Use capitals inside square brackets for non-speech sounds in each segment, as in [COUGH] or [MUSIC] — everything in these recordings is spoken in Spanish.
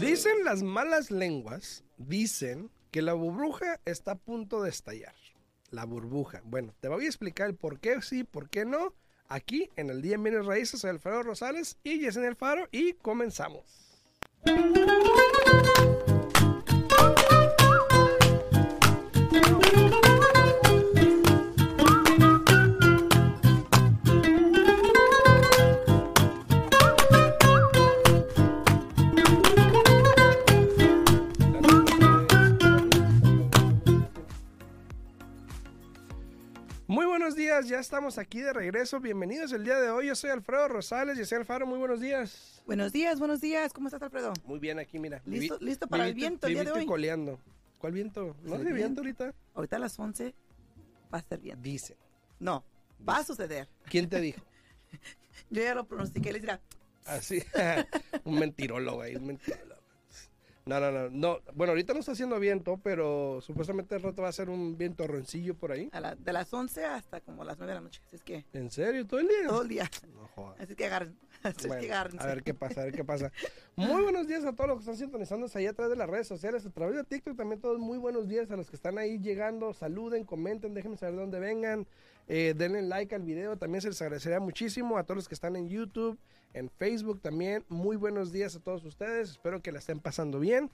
Dicen las malas lenguas, dicen que la burbuja está a punto de estallar. La burbuja. Bueno, te voy a explicar el por qué sí, por qué no. Aquí en el Día en Raíces, soy Alfredo Rosales y Yesenia Faro y comenzamos. Días, ya estamos aquí de regreso. Bienvenidos el día de hoy. Yo soy Alfredo Rosales, Yesenia Alfaro. Muy buenos días. Buenos días, buenos días. ¿Cómo estás, Alfredo? Muy bien, aquí mira. ¿Listo, Vi- listo para el viento el día de hoy? coleando. ¿Cuál viento? ¿No hace viento viento. ahorita? Ahorita a las 11 va a estar bien. Dicen. No, va a suceder. ¿Quién te dijo? [LAUGHS] Yo ya lo pronostiqué. Les dirá, Así. un mentirólogo ahí, un mentirólogo. No, no, no, no. Bueno, ahorita no está haciendo viento, pero supuestamente el rato va a ser un viento roncillo por ahí. a la- de las 11 hasta como las 9 de la noche. Así es que ¿En serio? ¿Todo el día? todo el día. No jodas. Así que agarren. [LAUGHS] Así Bueno, que agárrense. a ver qué pasa, a ver qué pasa. Muy buenos días a todos los que están sintonizándose ahí a través de las redes sociales, a través de TikTok también todos muy buenos días a los que están ahí llegando, saluden, comenten, déjenme saber de dónde vengan, eh, denle like al video, también se les agradecería muchísimo a todos los que están en YouTube, en Facebook también, muy buenos días a todos ustedes, espero que la estén pasando bien.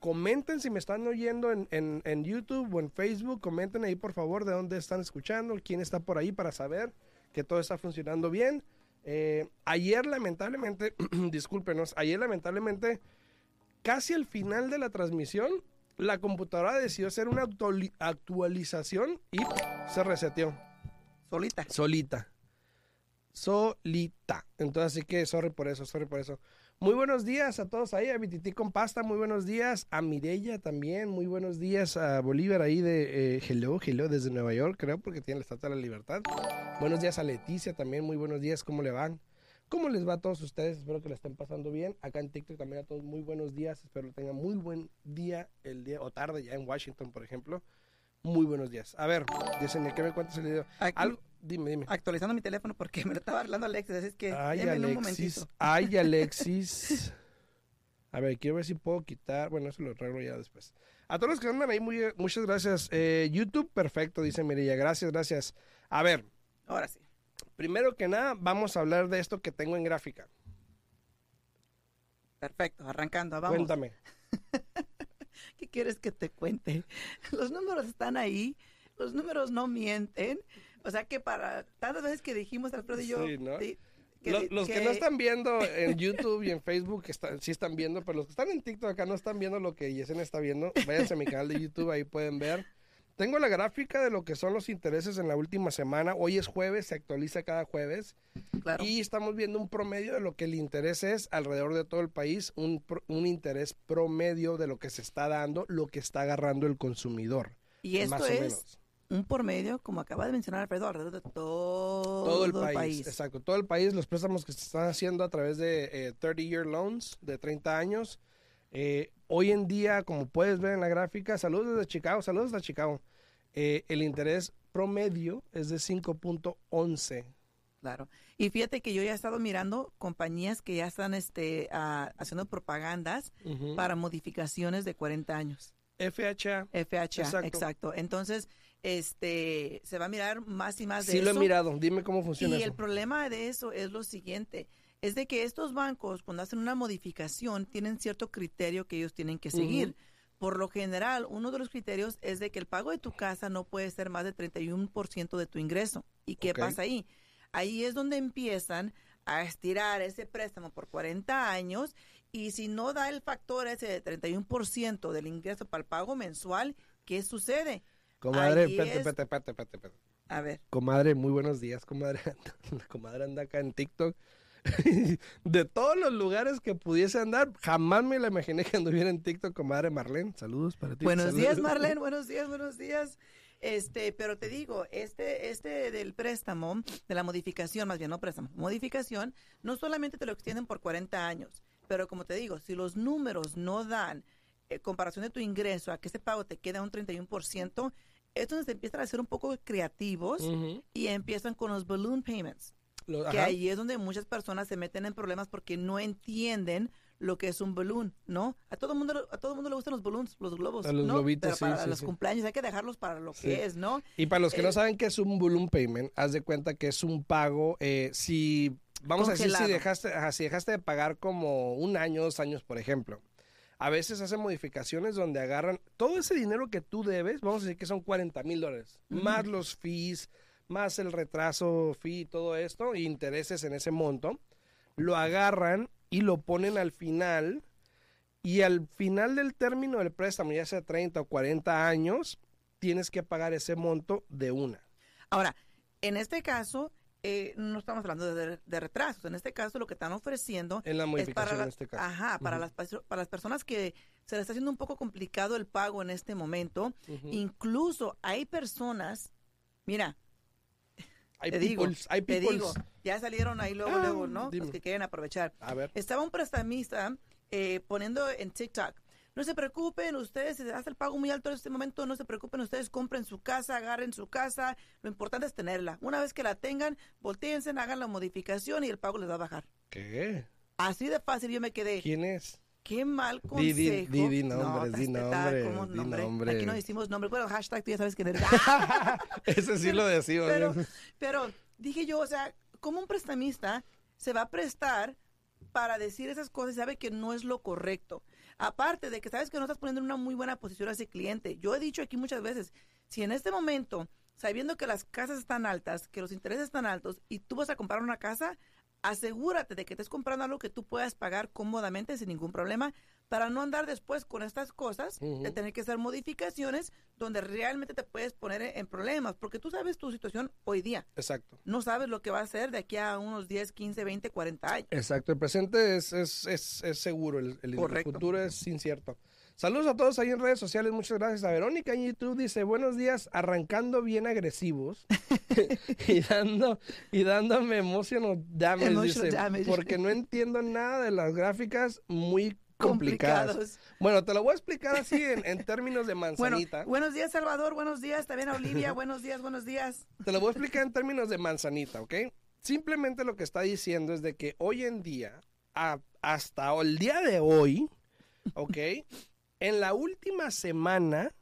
Comenten si me están oyendo en, en- en YouTube o en Facebook, comenten ahí por favor de dónde están escuchando, quién está por ahí para saber que todo está funcionando bien. Eh, ayer lamentablemente, [CLEARS THROAT] discúlpenos, ayer lamentablemente, casi al final de la transmisión, la computadora decidió hacer una actuali- actualización y se reseteó Solita. solita. Solita. Entonces, así que sorry por eso, sorry por eso. Muy buenos días a todos ahí, a Vititi con Pasta, muy buenos días. A Mirella también, muy buenos días. A Bolívar ahí de eh, Hello, Hello, desde Nueva York, creo, porque tiene la Estatua de la Libertad. Buenos días a Leticia también, muy buenos días, ¿cómo le van? ¿Cómo les va a todos ustedes? Espero que la estén pasando bien. Acá en TikTok también a todos muy buenos días. Espero que tengan muy buen día el día o tarde ya en Washington, por ejemplo. Muy buenos días. A ver, Yesenia, ¿qué me cuentas el video? Aquí, Algo, dime, dime. Actualizando mi teléfono porque [LAUGHS] me lo estaba hablando Alexis. Así es que Ay, un Alexis. momentito. Ay, [LAUGHS] Alexis. A ver, quiero ver si puedo quitar. Bueno, eso lo arreglo ya después. A todos los que andan ahí, muy, muchas gracias. Eh, YouTube, perfecto, dice Mirilla. Gracias, gracias. A ver, Ahora sí. primero que nada, vamos a hablar de esto que tengo en gráfica. Perfecto. Arrancando. Vamos. Cuéntame. [LAUGHS] ¿Qué quieres que te cuente? Los números están ahí, los números no mienten. O sea que para tantas veces que dijimos Alfredo y yo, Sí, ¿no? los que... no están viendo en YouTube y en Facebook que están- sí están viendo, pero los que están en TikTok acá no están viendo lo que Yesenia está viendo. Váyanse a mi canal de YouTube, ahí pueden ver. Tengo la gráfica de lo que son los intereses en la última semana. Hoy es jueves, se actualiza cada jueves. claro, Y estamos viendo un promedio de lo que el interés es alrededor de todo el país, un, un interés promedio de lo que se está dando, lo que está agarrando el consumidor. y esto más o es menos. Un por medio, como acaba de mencionar Alfredo, alrededor de todo, Todo el país, exacto. Todo el país, los préstamos que se están haciendo a través de eh, 30-year loans de 30 años. Eh, hoy en día, como puedes ver en la gráfica, saludos desde Chicago, saludos desde Chicago. eh, el interés promedio es de 5.11. Claro. Y fíjate que yo ya he estado mirando compañías que ya están este, ah, haciendo propagandas para modificaciones de 40 años. FHA. FHA, Exacto. exacto. Entonces, este, se va a mirar más y más de Sí lo he eso. mirado, dime cómo funciona Y eso. el problema de eso es lo siguiente, es de que estos bancos cuando hacen una modificación tienen cierto criterio que ellos tienen que seguir. Por lo general, uno de los criterios es de que el pago de tu casa no puede ser más del 31% de tu ingreso. ¿Y qué pasa ahí? Ahí es donde empiezan a estirar ese préstamo por 40 años y si no da el factor ese de 31% del ingreso para el pago mensual, ¿qué sucede? Comadre, espérate, es- espérate, espérate, espérate, espérate. A ver, Comadre, muy buenos días, comadre. [LAUGHS] La comadre anda acá en TikTok. [LAUGHS] De todos los lugares que pudiese andar, jamás me la imaginé que anduviera en TikTok, comadre Marlene. Saludos para ti. Buenos saludos. días, Marlene. [LAUGHS] Buenos días, buenos días. Este, pero te digo, este, este del préstamo, de la modificación, más bien no préstamo, modificación, no solamente te lo extienden por 40 años, pero como te digo, si los números no dan eh, comparación de tu ingreso a que ese pago te queda un 31%, es donde se empiezan a ser un poco creativos y empiezan con los balloon payments. Que ajá. ahí es donde muchas personas se meten en problemas porque no entienden lo que es un balloon, ¿no? A todo mundo a todo mundo le gustan los balloons, los globos, A los ¿no? globitos, Pero sí, para sí, los sí. cumpleaños hay que dejarlos para lo Sí. que es, ¿no? Y para los que no Eh, saben qué es un balloon payment, haz de cuenta que es un pago, eh, si, vamos a decir, si dejaste, si dejaste de pagar como un año, dos años, por ejemplo. A veces hacen modificaciones donde agarran todo ese dinero que tú debes, vamos a decir que son 40 mil dólares, más los fees, más el retraso, fee y todo esto, e intereses en ese monto, lo agarran y lo ponen al final, y al final del término del préstamo, ya sea 30 o 40 años, tienes que pagar ese monto de una. Ahora, en este caso, eh, no estamos hablando de, de retrasos. En este caso, lo que están ofreciendo En la es para, la- en este caso. Ajá, para, las, para las personas que se les está haciendo un poco complicado el pago en este momento. Incluso hay personas, mira, [LAUGHS] Hay te digo, hay te digo, ya salieron ahí luego, Ah, luego, ¿no? dime. Los que quieren aprovechar. A ver. Estaba un prestamista eh, poniendo en TikTok. No se preocupen ustedes, si se hace el pago muy alto en este momento, no se preocupen ustedes, compren su casa, agarren su casa, lo importante es tenerla. Una vez que la tengan, volteense, hagan la modificación y el pago les va a bajar. ¿Qué? Así de fácil yo me quedé. ¿Quién es? Qué mal consejo. di- di- di nombres, no, di nombres, ¿cómo di nombre? nombres. Aquí no decimos nombre. Bueno, hashtag tú ya sabes quién eres. [LAUGHS] Ese sí lo decimos. pero, pero dije yo, o sea, ¿cómo un prestamista se va a prestar para decir esas cosas y sabe que no es lo correcto? Aparte de que sabes que no estás poniendo en una muy buena posición a ese cliente. Yo he dicho aquí muchas veces, si en este momento, sabiendo que las casas están altas, que los intereses están altos y tú vas a comprar una casa, asegúrate de que estés comprando algo que tú puedas pagar cómodamente sin ningún problema para no andar después con estas cosas de tener que hacer modificaciones donde realmente te puedes poner en en problemas porque tú sabes tu situación hoy día Exacto. no sabes lo que va a ser de aquí a unos 10, 15, 20, 40 años. Exacto. El presente es, es, es, es seguro, el, el- el futuro es incierto. Saludos a todos ahí en redes sociales. Muchas gracias a Verónica en YouTube. Dice, buenos días, arrancando bien agresivos [LAUGHS] [LAUGHS] y dando y dándome emotional damage, Emotional dice, damage. porque no entiendo nada de las gráficas muy [LAUGHS] complicadas. Complicados. Bueno, te lo voy a explicar así en, en términos de Bueno, manzanita. buenos días Salvador, buenos días también a Olivia, buenos días, buenos días. Te lo voy a explicar en términos de manzanita, ¿ok? Simplemente lo que está diciendo es de que hoy en día, a- hasta el día de hoy, ¿ok? En la última semana,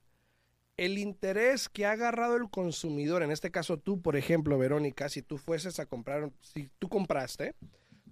el interés que ha agarrado el consumidor, en este caso tú, por ejemplo, Verónica, si tú fueses a comprar, si tú compraste,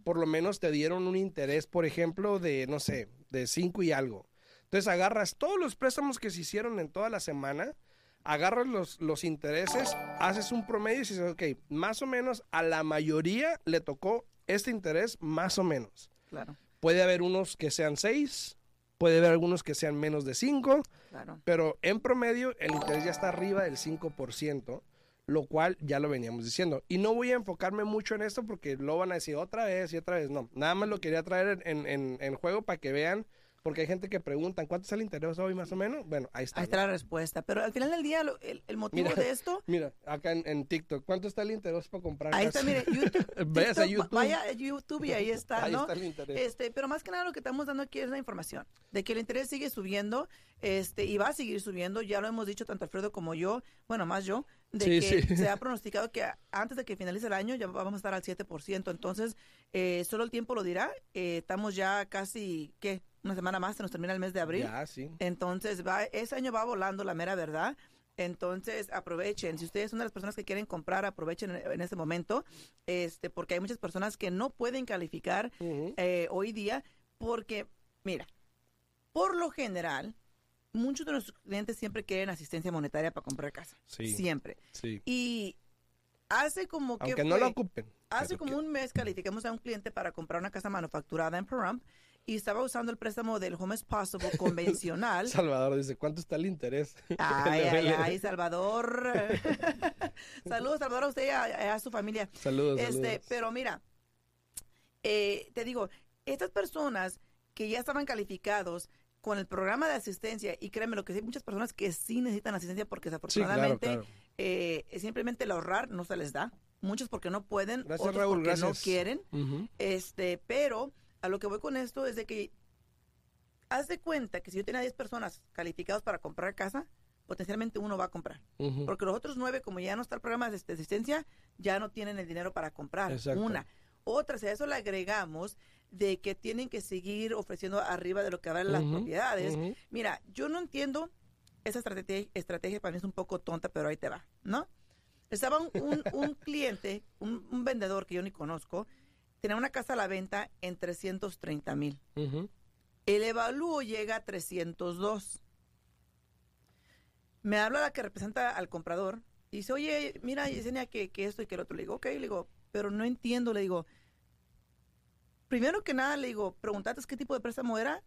por lo menos te dieron un interés, por ejemplo, de, no sé, de 5 y algo. Entonces agarras todos los préstamos que se hicieron en toda la semana, agarras los, los intereses, haces un promedio y dices, ok, más o menos a la mayoría le tocó este interés, más o menos. Claro, Puede haber unos que sean 6, puede haber algunos que sean menos de 5, claro. pero en promedio el interés ya está arriba del 5%, lo cual ya lo veníamos diciendo. Y no voy a enfocarme mucho en esto porque lo van a decir otra vez y otra vez. No, nada más lo quería traer en, en- en juego para que vean, porque hay gente que preguntan, ¿cuánto es el interés hoy más o menos? Bueno, ahí está. Ahí está ¿no? la respuesta. Pero al final del día, lo- el, el motivo Mira, de esto, [LAUGHS] Mira, acá en, en TikTok, ¿cuánto está el interés para comprar ahí casa? está, mire, [LAUGHS] YouTube. A TikTok, YouTube. Vaya a YouTube y ahí está, [LAUGHS] Ahí ¿no? está el interés. Este, pero más que nada lo que estamos dando aquí es la información de que el interés sigue subiendo, este, y va a seguir subiendo. Ya lo hemos dicho tanto Alfredo como yo, bueno, más yo, de Sí, que sí. se ha pronosticado que antes de que finalice el año ya vamos a estar al 7%. Entonces, eh, solo el tiempo lo dirá. Eh, estamos ya casi, ¿qué? Una semana más, se nos termina el mes de abril. Ya, sí. Entonces, va, ese año va volando, la mera verdad. Entonces, aprovechen. Si ustedes son de las personas que quieren comprar, aprovechen en, en este momento, este, porque hay muchas personas que no pueden calificar eh, hoy día, porque, mira, por lo general, muchos de nuestros clientes siempre quieren asistencia monetaria para comprar casa. Sí. Siempre. Sí. Y hace como que Aunque no lo ocupen. Hace como que- un mes calificamos a un cliente para comprar una casa manufacturada en Pahrump y estaba usando el préstamo del Home is Possible [LAUGHS] convencional. Salvador dice, ¿cuánto está el interés? [LAUGHS] Ay, ay, ay, Salvador. [LAUGHS] saludos, Salvador, a usted y a, a su familia. Saludos, Este, saludos. pero mira, eh, te digo, estas personas que ya estaban calificados con el programa de asistencia, y créeme lo que sí, hay muchas personas que sí necesitan asistencia porque Sí, claro, desafortunadamente claro. eh, simplemente el ahorrar no se les da. Muchos porque no pueden, Gracias, otros Raúl, porque no quieren. Este, pero a lo que voy con esto es de que haz de cuenta que si yo tenía 10 personas calificadas para comprar casa, potencialmente uno va a comprar. Porque los otros nueve, como ya no está el programa de asistencia, ya no tienen el dinero para comprar. Exacto. Una. Otra, si a eso le agregamos de que tienen que seguir ofreciendo arriba de lo que valen las Ujú, propiedades. Mira, yo no entiendo esa estrategia, estrategia para mí es un poco tonta, pero ahí te va, ¿no? Estaba un, un- un [LAUGHS] cliente, un, un vendedor que yo ni conozco, tenía una casa a la venta en 330 mil. El evalúo llega a 302. Me habla la que representa al comprador y dice, oye, mira, Yesenia, que, que esto y que el otro. Le digo, ok, le digo, pero no entiendo. Le digo, primero que nada, le digo, preguntaste qué tipo de préstamo era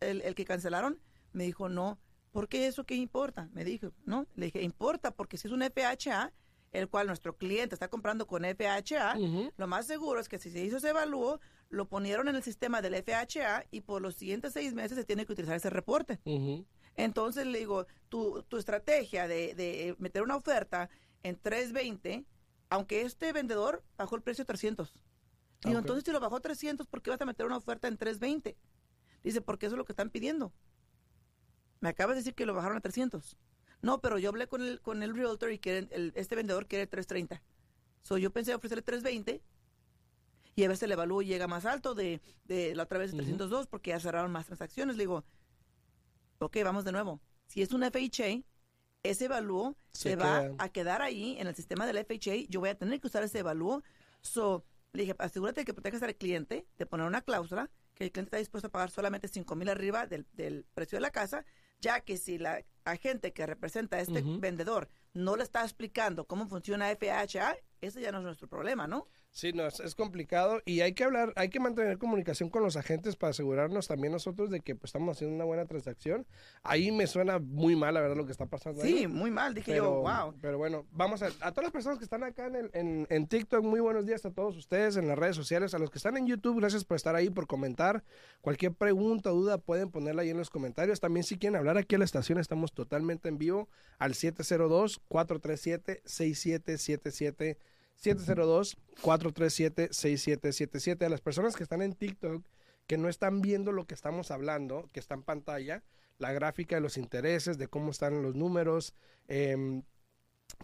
el, el que cancelaron. Me dijo, no. ¿Por qué eso qué importa? Me dijo, no. Le dije, importa porque si es un FHA, el cual nuestro cliente está comprando con FHA, lo más seguro es que si se hizo ese evalúo, lo ponieron en el sistema del FHA y por los siguientes seis meses se tiene que utilizar ese reporte. Entonces le digo, tu, tu estrategia de, de meter una oferta en 320, aunque este vendedor bajó el precio a 300. Digo, entonces si lo bajó a 300, ¿por qué vas a meter una oferta en 320? Dice, porque eso es lo que están pidiendo. Me acabas de decir que lo bajaron a 300. No, pero yo hablé con el, con el realtor y que el- este vendedor quiere 330. So, yo pensé ofrecerle 320 y a veces el evalúo llega más alto de, de la otra vez de Ujú. 302 porque ya cerraron más transacciones. Le digo, ok, vamos de nuevo. Si es un FHA, ese evalúo Se se, va a quedar ahí en el sistema del FHA. Yo voy a tener que usar ese evalúo. So, le dije, asegúrate de que protejas al cliente, de poner una cláusula que el cliente está dispuesto a pagar solamente 5 mil arriba del, del precio de la casa, ya que si la agente que representa a este vendedor no le está explicando cómo funciona FHA, ese ya no es nuestro problema, ¿no? Sí, no, es, es complicado y hay que hablar, hay que mantener comunicación con los agentes para asegurarnos también nosotros de que pues, estamos haciendo una buena transacción. Ahí me suena muy mal, la verdad, lo que está pasando. ahí. Sí, muy mal. Dije pero, yo, wow. pero bueno, vamos a, a todas las personas que están acá en, el- en, en TikTok, muy buenos días a todos ustedes en las redes sociales, a los que están en YouTube, gracias por estar ahí, por comentar. Cualquier pregunta o duda pueden ponerla ahí en los comentarios. También si quieren hablar aquí a la estación, estamos totalmente en vivo al 702-437-6777. 702-437-6777. A las personas que están en TikTok, que no están viendo lo que estamos hablando, que está en pantalla, la gráfica de los intereses, de cómo están los números, em,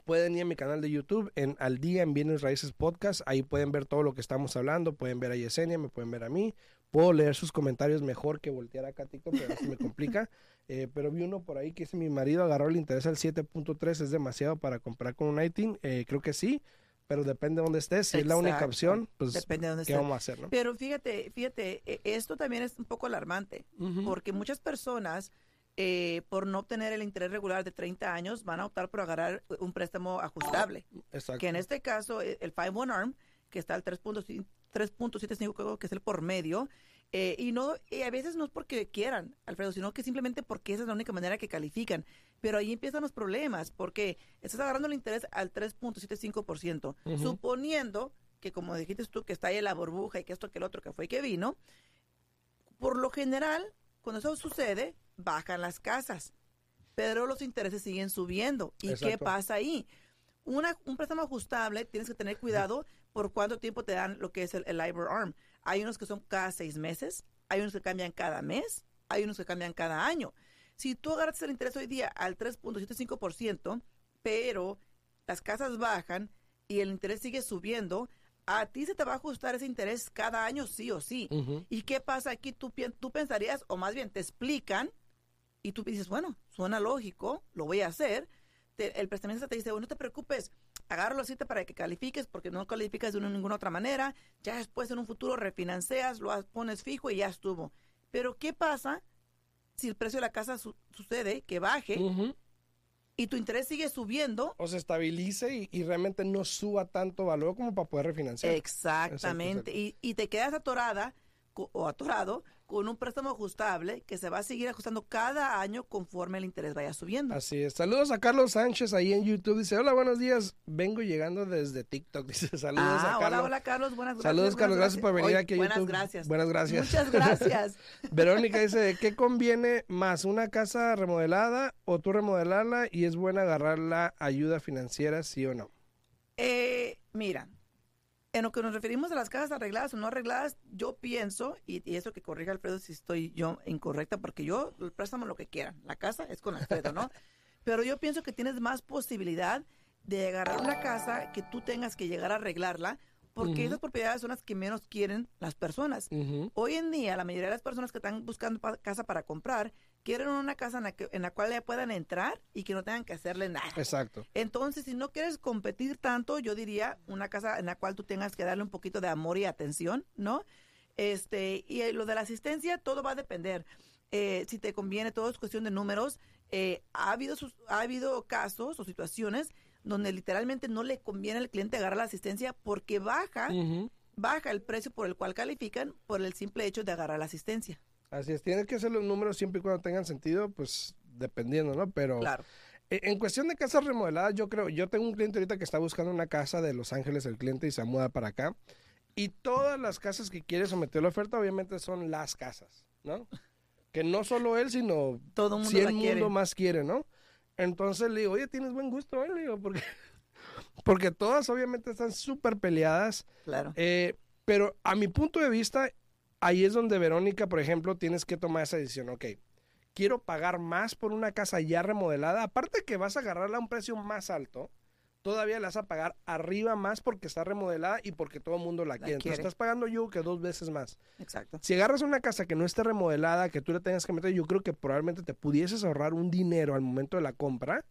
pueden ir a mi canal de YouTube en Al Día en Bienes Raíces Podcast. Ahí pueden ver todo lo que estamos hablando. Pueden ver a Yesenia, me pueden ver a mí. Puedo leer sus comentarios mejor que voltear acá a TikTok, pero se me complica. [LAUGHS] Eh, pero vi uno por ahí que dice: Mi marido agarró el interés al 7.3, es demasiado para comprar con un ITIN. Eh, creo que sí, pero depende de dónde estés. Si es la única opción, pues, Depende de dónde ¿qué vamos a hacer, no? Pero fíjate, fíjate, e- esto también es un poco alarmante, porque muchas personas, eh, por no obtener el interés regular de 30 años, van a optar por agarrar un préstamo ajustable, Exacto. que en este caso, eh, el 5-1 ARM, que está al 3.5 3.75, creo que es el por medio, eh, y no y a veces no es porque quieran, Alfredo, sino que simplemente porque esa es la única manera que califican. Pero ahí empiezan los problemas, porque estás agarrando el interés al 3.75%, Ujú. suponiendo que, como dijiste tú, que está ahí la burbuja y que esto, que el otro, que fue y que vino. Por lo general, cuando eso sucede, bajan las casas, pero los intereses siguen subiendo. ¿Y qué pasa ahí? Una, un préstamo ajustable, tienes que tener cuidado por cuánto tiempo te dan lo que es el, el LIBOR ARM. Hay unos que son cada seis meses, hay unos que cambian cada mes, hay unos que cambian cada año. Si tú agarras el interés hoy día al 3.75%, pero las casas bajan y el interés sigue subiendo, a ti se te va a ajustar ese interés cada año sí o sí. ¿Y qué pasa aquí? Tú, tú pensarías, o más bien te explican, y tú dices, bueno, suena lógico, lo voy a hacer. Te- el prestamista te dice, bueno, no te preocupes, agárralo así para que califiques, porque no calificas de una- ninguna otra manera. Ya después en un futuro refinancias, lo pones fijo y ya estuvo. Pero ¿qué pasa si el precio de la casa su- sucede que baje y tu interés sigue subiendo? O se estabilice y, y realmente no suba tanto valor como para poder refinanciar. Exactamente. Y, y te quedas atorada o atorado con un préstamo ajustable que se va a seguir ajustando cada año conforme el interés vaya subiendo. Así es. Saludos a Carlos Sánchez ahí en YouTube. Dice, hola, buenos días. Vengo llegando desde TikTok. [LAUGHS] Dice, saludos ah, a Carlos. hola, hola Carlos, buenas gracias. Saludos, Carlos. buenas Gracias por venir aquí a buenas YouTube. gracias. Buenas gracias. Muchas gracias. [LAUGHS] Verónica dice, ¿qué conviene más? ¿Una casa remodelada o tú remodelarla y es buena agarrar la ayuda financiera, sí o no? Eh, mira, en lo que nos referimos a las casas arregladas o no arregladas, yo pienso, y, y eso que corrija Alfredo si estoy yo incorrecta, porque yo el préstamo lo que quieran, la casa es con Alfredo, ¿no? [LAUGHS] Pero yo pienso que tienes más posibilidad de agarrar una casa que tú tengas que llegar a arreglarla, porque esas propiedades son las que menos quieren las personas. Hoy en día, la mayoría de las personas que están buscando casa para comprar quieren una casa en la, que, en la cual ya puedan entrar y que no tengan que hacerle nada. Exacto. Entonces, si no quieres competir tanto, yo diría una casa en la cual tú tengas que darle un poquito de amor y atención, ¿no? Este, y eh, lo de la asistencia, todo va a depender. Eh, si te conviene, todo es cuestión de números. Eh, ha, habido ha habido casos o situaciones donde literalmente no le conviene al cliente agarrar la asistencia porque baja, baja el precio por el cual califican por el simple hecho de agarrar la asistencia. Así es, tienes que hacer los números siempre y cuando tengan sentido, pues dependiendo, ¿no? Pero claro. E, en cuestión de casas remodeladas, yo creo, yo tengo un cliente ahorita que está buscando una casa de Los Ángeles, el cliente, y se muda para acá. Y todas las casas que quiere someter la oferta, obviamente, son las casas, ¿no? Que no solo él, sino todo el mundo, mundo más quiere, ¿no? Entonces le digo, oye, tienes buen gusto, ¿eh? Le digo, porque, [LAUGHS] porque todas obviamente están súper peleadas. Claro. Eh, pero a mi punto de vista, ahí es donde Verónica, por ejemplo, tienes que tomar esa decisión. Ok, quiero pagar más por una casa ya remodelada. Aparte que vas a agarrarla a un precio más alto, todavía la vas a pagar arriba más porque está remodelada y porque todo el mundo la, quiere. Entonces estás pagando yo que dos veces más. Exacto. Si agarras una casa que no esté remodelada, que tú le tengas que meter, yo creo que probablemente te pudieses ahorrar un dinero al momento de la compra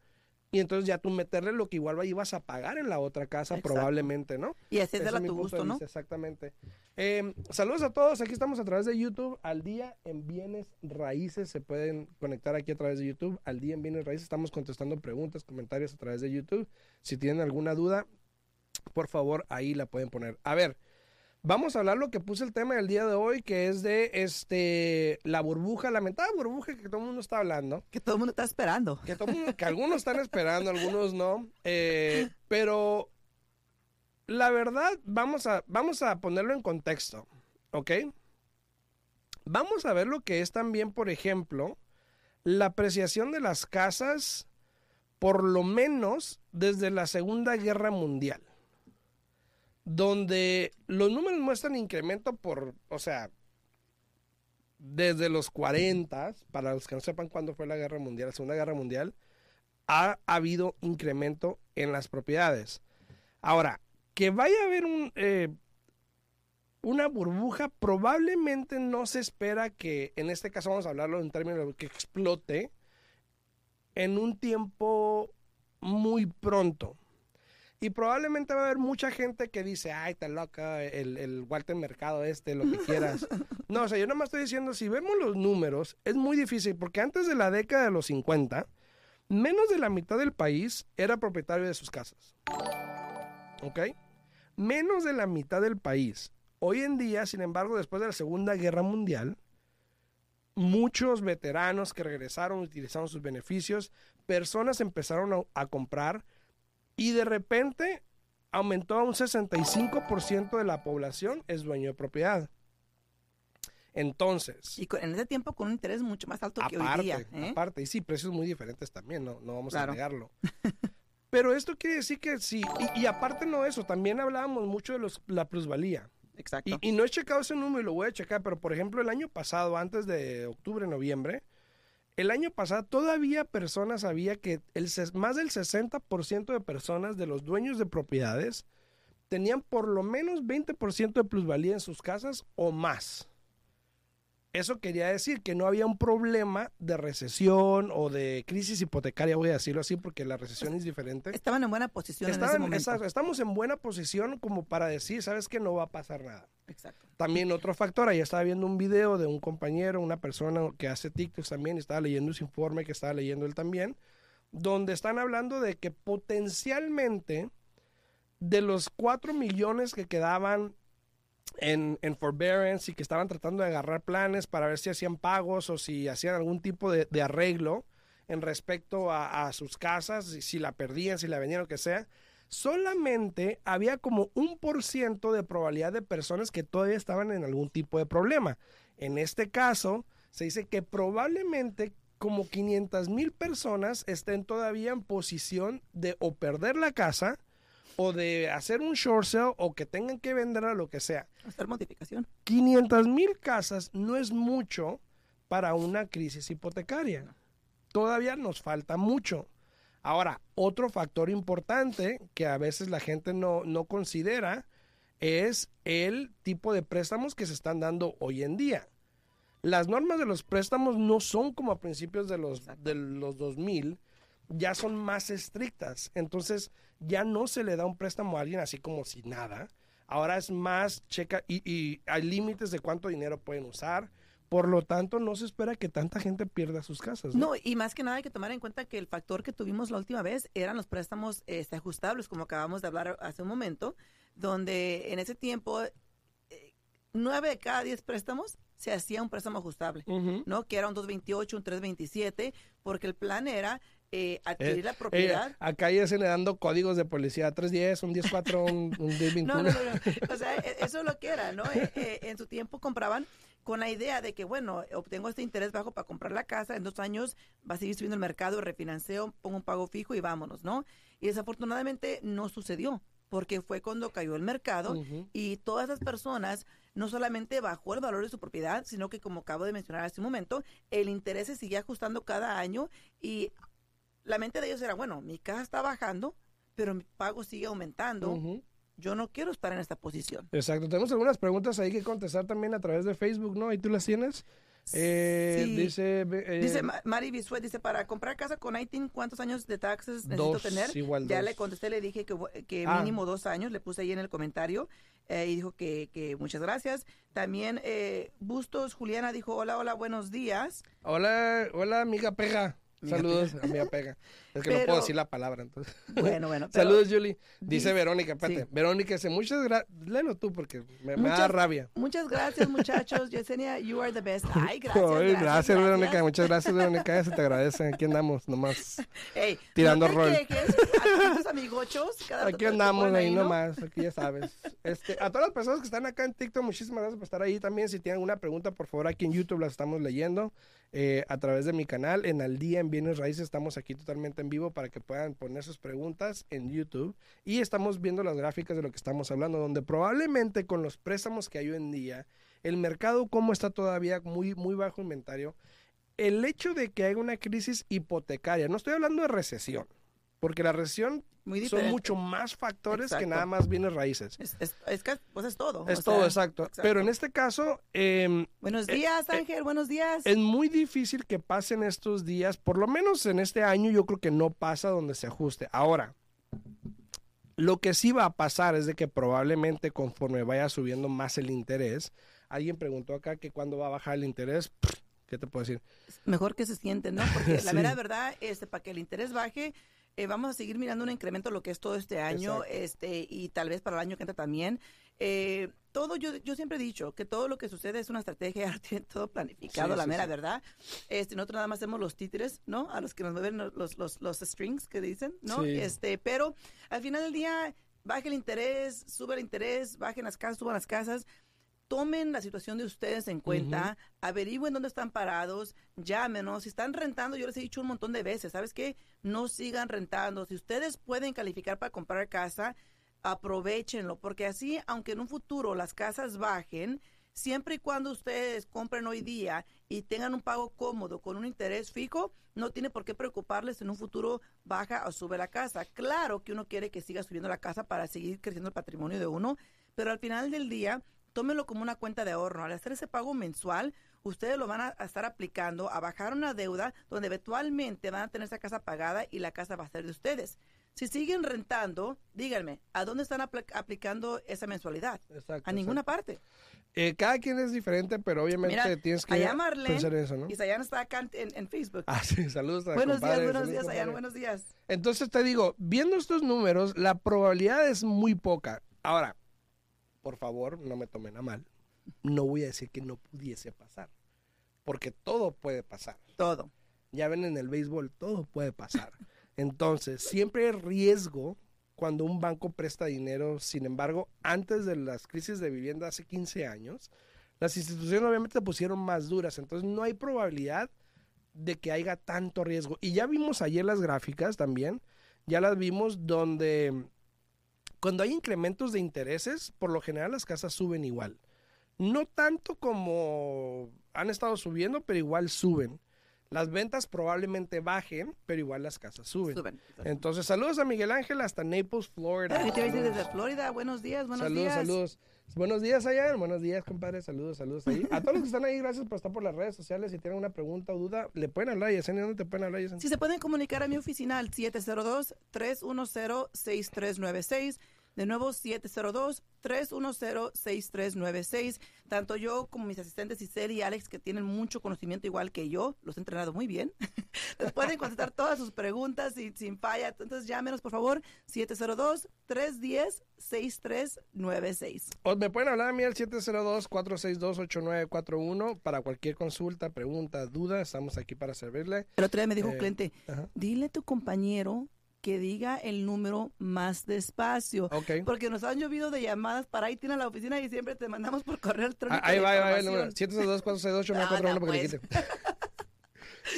y entonces ya tú meterle lo que igual ibas a pagar en la otra casa probablemente, ¿no? Y así es de tu gusto, ¿no? Exactamente. Em, saludos a todos, aquí estamos a través de YouTube, al día en bienes raíces, se pueden conectar aquí a través de YouTube, al día en bienes raíces, estamos contestando preguntas, comentarios a través de YouTube. Si tienen alguna duda, por favor, ahí la pueden poner. A ver, Vamos a hablar lo que puse el tema del día de hoy, que es de este la burbuja, la lamentada burbuja que todo el mundo está hablando. Que todo el mundo está esperando. Que, todo que algunos están esperando, algunos no. Eh, pero la verdad, vamos a, vamos a ponerlo en contexto, ¿ok? Vamos a ver lo que es también, por ejemplo, la apreciación de las casas, por lo menos desde la Segunda Guerra Mundial donde los números muestran incremento por, o sea, desde los 40, para los que no sepan cuándo fue la guerra mundial, la Segunda Guerra Mundial, ha, habido incremento en las propiedades. Ahora, que vaya a haber un, eh, una burbuja, probablemente no se espera que, en este caso vamos a hablarlo en términos de que explote en un tiempo muy pronto. Y probablemente va a haber mucha gente que dice, ay, está loca, el, el Walter Mercado este, lo que quieras. [LAUGHS] no, o sea, yo nomás estoy diciendo, si vemos los números, es muy difícil, porque antes de la década de los 50, menos de la mitad del país era propietario de sus casas. ¿Ok? Menos de la mitad del país. Hoy en día, sin embargo, después de la Segunda Guerra Mundial, muchos veteranos que regresaron utilizaron sus beneficios, personas empezaron a comprar y de repente aumentó a un 65% de la población es dueño de propiedad. Entonces. Y en ese tiempo con un interés mucho más alto que hoy día. ¿eh? Aparte, y sí, precios muy diferentes también, no, no vamos a negarlo. [LAUGHS] Pero esto quiere decir que sí, y, aparte no eso, también hablábamos mucho de los, la plusvalía. Exacto. Y, y, no he checado ese número y lo voy a checar, pero por ejemplo el año pasado, antes de octubre, noviembre, el año pasado todavía personas sabía que el, más del 60% de personas de los dueños de propiedades tenían por lo menos 20% de plusvalía en sus casas o más. Eso quería decir que no había un problema de recesión o de crisis hipotecaria, voy a decirlo así, porque la recesión es diferente. Estaban en buena posición en ese momento. estamos en buena posición como para decir, sabes que no va a pasar nada. Exacto. También otro factor, ahí estaba viendo un video de un compañero, una persona que hace TikToks también, estaba leyendo ese informe que estaba leyendo él también, donde están hablando de que potencialmente de los 4 millones que quedaban en, forbearance y que estaban tratando de agarrar planes para ver si hacían pagos o si hacían algún tipo de, arreglo en respecto a, sus casas, si, si, la perdían, si la vendían, lo que sea. Solamente había como un por ciento de probabilidad de personas que todavía estaban en algún tipo de problema. En este caso, se dice que probablemente como 500 mil personas estén todavía en posición de o perder la casa o de hacer un short sale o que tengan que vender a lo que sea. Hacer modificación. 500 mil casas no es mucho para una crisis hipotecaria. Todavía nos falta mucho. Ahora, otro factor importante que a veces la gente no, no considera es el tipo de préstamos que se están dando hoy en día. Las normas de los préstamos no son como a principios de los, de los 2000, ya son más estrictas. Entonces, ya no se le da un préstamo a alguien así como si nada. Ahora es más checa y, y hay límites de cuánto dinero pueden usar. Por lo tanto, no se espera que tanta gente pierda sus casas. No, y más que nada hay que tomar en cuenta que el factor que tuvimos la última vez eran los préstamos este, ajustables, como acabamos de hablar hace un momento, donde en ese tiempo eh, nueve de cada diez préstamos se hacía un préstamo ajustable. ¿no? Que era un 228, un 327, porque el plan era eh, adquirir Eh, la eh, propiedad. acá ya se le dando códigos de policía 310, un 104, un, un 1021. [LAUGHS] No, no, no, no. O sea, e- eso es lo que era, ¿no? Eh, en su tiempo compraban con la idea de que, bueno, obtengo este interés bajo para comprar la casa, en dos años va a seguir subiendo el mercado, refinanceo, pongo un pago fijo y vámonos, ¿no? Y desafortunadamente no sucedió, porque fue cuando cayó el mercado y todas esas personas no solamente bajó el valor de su propiedad, sino que como acabo de mencionar hace un momento, el interés se sigue ajustando cada año y la mente de ellos era, bueno, mi casa está bajando, pero mi pago sigue aumentando. Yo no quiero estar en esta posición. Exacto, tenemos algunas preguntas ahí que contestar también a través de Facebook, ¿no? ¿Y tú las tienes? Eh, Sí. Dice, eh, Dice Ma- Mari Bisue, dice, para comprar casa con ITIN, ¿cuántos años de taxes necesito Dos, tener? igual ya dos. le contesté, le dije que Ah. mínimo dos años, le puse ahí en el comentario eh, y dijo que, que muchas gracias. También eh, Bustos Juliana dijo, hola, hola, buenos días. hola, hola, amiga pega. Amiga Saludos, amiga [LAUGHS] pega. Es que no puedo decir la palabra, entonces. Bueno, bueno. [LAUGHS] pero- Saludos, Julie. Dice Verónica, espérate. sí. Verónica dice, muchas gracias. Léelo tú porque me, me da Muchas- rabia. Muchas gracias, muchachos. [LAUGHS] Yesenia, you are the best. Ay, gracias. Ay, gracias, gracias, Verónica. Muchas gracias, Verónica. Se te agradece. Aquí andamos nomás. Ey, tirando no rol. quejes, aquí tus amigochos. cada Aquí andamos ahí ¿no? nomás, aquí ya sabes. Este, a todas las personas que están acá en TikTok, muchísimas gracias por estar ahí también. Si tienen alguna pregunta, por favor, aquí en YouTube las estamos leyendo eh, a través de mi canal. En Al Día en Bienes Raíces estamos aquí totalmente en vivo para que puedan poner sus preguntas en YouTube. Y estamos viendo las gráficas de lo que estamos hablando, donde probablemente con los préstamos que hay hoy en día, el mercado como está todavía muy, muy bajo inventario, el hecho de que haya una crisis hipotecaria, no estoy hablando de recesión, porque la recesión Muy son mucho más factores que nada más bienes raíces. Es, es, es que, pues es todo. Es todo, sea, exacto. exacto. Pero en este caso, em, Buenos eh, días, eh, Ángel, buenos días. es muy difícil que pasen estos días, por lo menos en este año yo creo que no pasa donde se ajuste. Ahora, lo que sí va a pasar es de que probablemente conforme vaya subiendo más el interés, alguien preguntó acá que cuándo va a bajar el interés, ¿qué te puedo decir? Mejor que se sienten, ¿no? [LAUGHS] Porque la mera verdad, este, para que el interés baje, eh, vamos a seguir mirando un incremento lo que es todo este año, Exacto. este, y tal vez para el año que entra también. Eh, todo, yo, yo siempre he dicho que todo lo que sucede es una estrategia, [LAUGHS] tiene todo planificado, Sí, la sí, mera sí. verdad. Este, nosotros nada más hacemos los títeres, ¿no? A los que nos mueven los, los, los strings que dicen, ¿no? Este, pero al final del día, baje el interés, sube el interés, bajen las casas, suban las casas. Tomen la situación de ustedes en cuenta, averigüen dónde están parados, llámenos. Si están rentando, yo les he dicho un montón de veces, ¿sabes qué? No sigan rentando. Si ustedes pueden calificar para comprar casa, aprovechenlo, porque así, aunque en un futuro las casas bajen, siempre y cuando ustedes compren hoy día y tengan un pago cómodo con un interés fijo, no tiene por qué preocuparles si en un futuro baja o sube la casa. Claro que uno quiere que siga subiendo la casa para seguir creciendo el patrimonio de uno, pero al final del día, tómenlo como una cuenta de ahorro. Al hacer ese pago mensual, ustedes lo van a, a estar aplicando a bajar una deuda donde eventualmente van a tener esa casa pagada y la casa va a ser de ustedes. Si siguen rentando, díganme, ¿a dónde están apl- aplicando esa mensualidad? Exacto, A ninguna exacto. parte. Eh, cada quien es diferente, pero obviamente Mira, tienes que allá Marlene pensar en eso, ¿no? Y Sayan está acá en, Facebook. Ah, sí, saludos. a buenos compadre, días, buenos saludos, días, Sayan, buenos días. Entonces te digo, viendo estos números, la probabilidad es muy poca. Ahora, por favor, no me tomen a mal. No voy a decir que no pudiese pasar, porque todo puede pasar. Todo. Ya ven en el béisbol, todo puede pasar. [LAUGHS] Entonces, siempre hay riesgo cuando un banco presta dinero. Sin embargo, antes de las crisis de vivienda hace 15 años, las instituciones obviamente se pusieron más duras. Entonces, no hay probabilidad de que haya tanto riesgo. Y ya vimos ayer las gráficas también, ya las vimos donde cuando hay incrementos de intereses, por lo general las casas suben igual. No tanto como han estado subiendo, pero igual suben. Las ventas probablemente bajen, pero igual las casas suben. Suben. Entonces, saludos a Miguel Ángel hasta Naples, Florida. Sí, te voy a decir desde Florida. Buenos días, buenos saludos, días. saludos. Buenos días allá, buenos días, compadre. Saludos, saludos ahí. A todos los que están ahí, gracias por estar por las redes sociales. Si tienen una pregunta o duda, le pueden hablar. Yesenia, ¿dónde te pueden hablar, Yesenia? Si se pueden comunicar a mi oficina al 702-310-6396. De nuevo, 702-310-6396. Tanto yo como mis asistentes Isel y Alex, que tienen mucho conocimiento igual que yo, los he entrenado muy bien, [LAUGHS] les pueden contestar todas sus preguntas y, sin falla. Entonces llámenos, por favor, 702-310-6396. O me pueden hablar a mí al 702-462-8941 para cualquier consulta, pregunta, duda. Estamos aquí para servirle. El otro día me dijo un Eh, cliente, ajá. dile a tu compañero que diga el número más despacio. Ok. Porque nos han llovido de llamadas para ir a la oficina y siempre te mandamos por correo Ah, electrónico. Ahí la va, ahí va el número. información. 702-462-8941 Ah, para que le pues. [LAUGHS]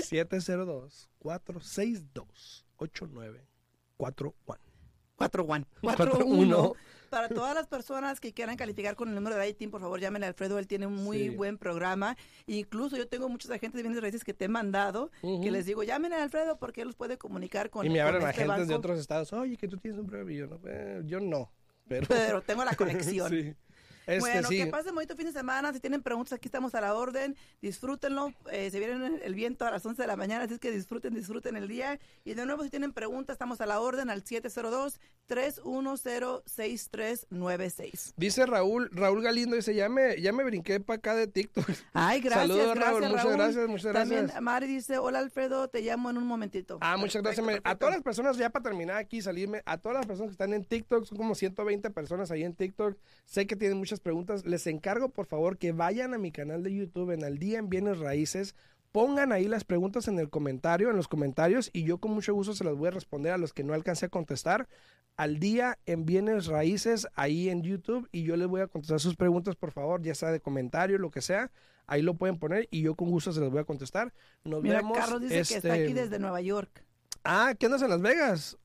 quite. 702-462-8941. 4 one. Cuatro 4 uno. Para todas las personas que quieran calificar con el número de ITIN, por favor, llámenle a Alfredo. Él tiene un muy Sí. buen programa. Incluso yo tengo muchos agentes de bienes raíces que te he mandado, que les digo, llamen a Alfredo porque él los puede comunicar con Y me hablan este agentes de otros estados. Oye, que tú tienes un programa. Y yo no. eh, yo no. Pero, Pero tengo la [LAUGHS] conexión. sí. Este, bueno, sí. que pasen bonito fin de semana. Si tienen preguntas, aquí estamos a la orden. Disfrútenlo. Eh, se viene el viento a las 11 de la mañana, así es que disfruten, disfruten el día. Y de nuevo, si tienen preguntas, estamos a la orden al 702-310-6396. Dice Raúl, Raúl Galindo, dice, ya me, ya me brinqué para acá de TikTok. Ay, [LAUGHS] gracias, Saludos, gracias, Raúl. Muchas gracias, muchas También gracias. Mari dice, hola Alfredo, te llamo en un momentito. Ah, muchas gracias. Perfecto. A todas las personas, ya para terminar aquí, salirme, a todas las personas que están en TikTok, son como 120 personas ahí en TikTok. Sé que tienen muchas preguntas. Les encargo, por favor, que vayan a mi canal de YouTube en Al Día en Bienes Raíces. Pongan ahí las preguntas en el comentario, en los comentarios, y yo con mucho gusto se las voy a responder a los que no alcancé a contestar. Al día en Bienes Raíces, ahí en YouTube, y yo les voy a contestar sus preguntas, por favor, ya sea de comentario, lo que sea. Ahí lo pueden poner y yo con gusto se las voy a contestar. Nos Mira, vemos. Carlos dice que está este, aquí desde Nueva York. Ah, ¿qué andas en Las Vegas?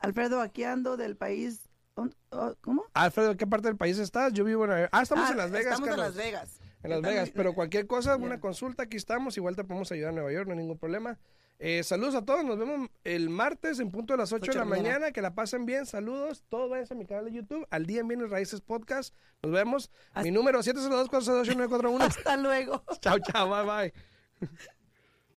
Alfredo, aquí ando del país. ¿Dónde- oh, ¿Cómo? Alfredo, ¿en qué parte del país estás? Yo vivo en... Ah, estamos Ah, en Las Vegas, Estamos Carlos. en Las Vegas. En Las Vegas, pero cualquier cosa, una consulta, aquí estamos. Igual te podemos ayudar a Nueva York, no hay ningún problema. Eh, saludos a todos, nos vemos el martes en punto de las 8 de la mañana. Que la pasen bien, saludos. Todos vayan a mi canal de YouTube, al día en Bienes Raíces Podcast. Nos vemos. Mi número 702 428 941 Hasta luego. Chao, chao, bye, bye.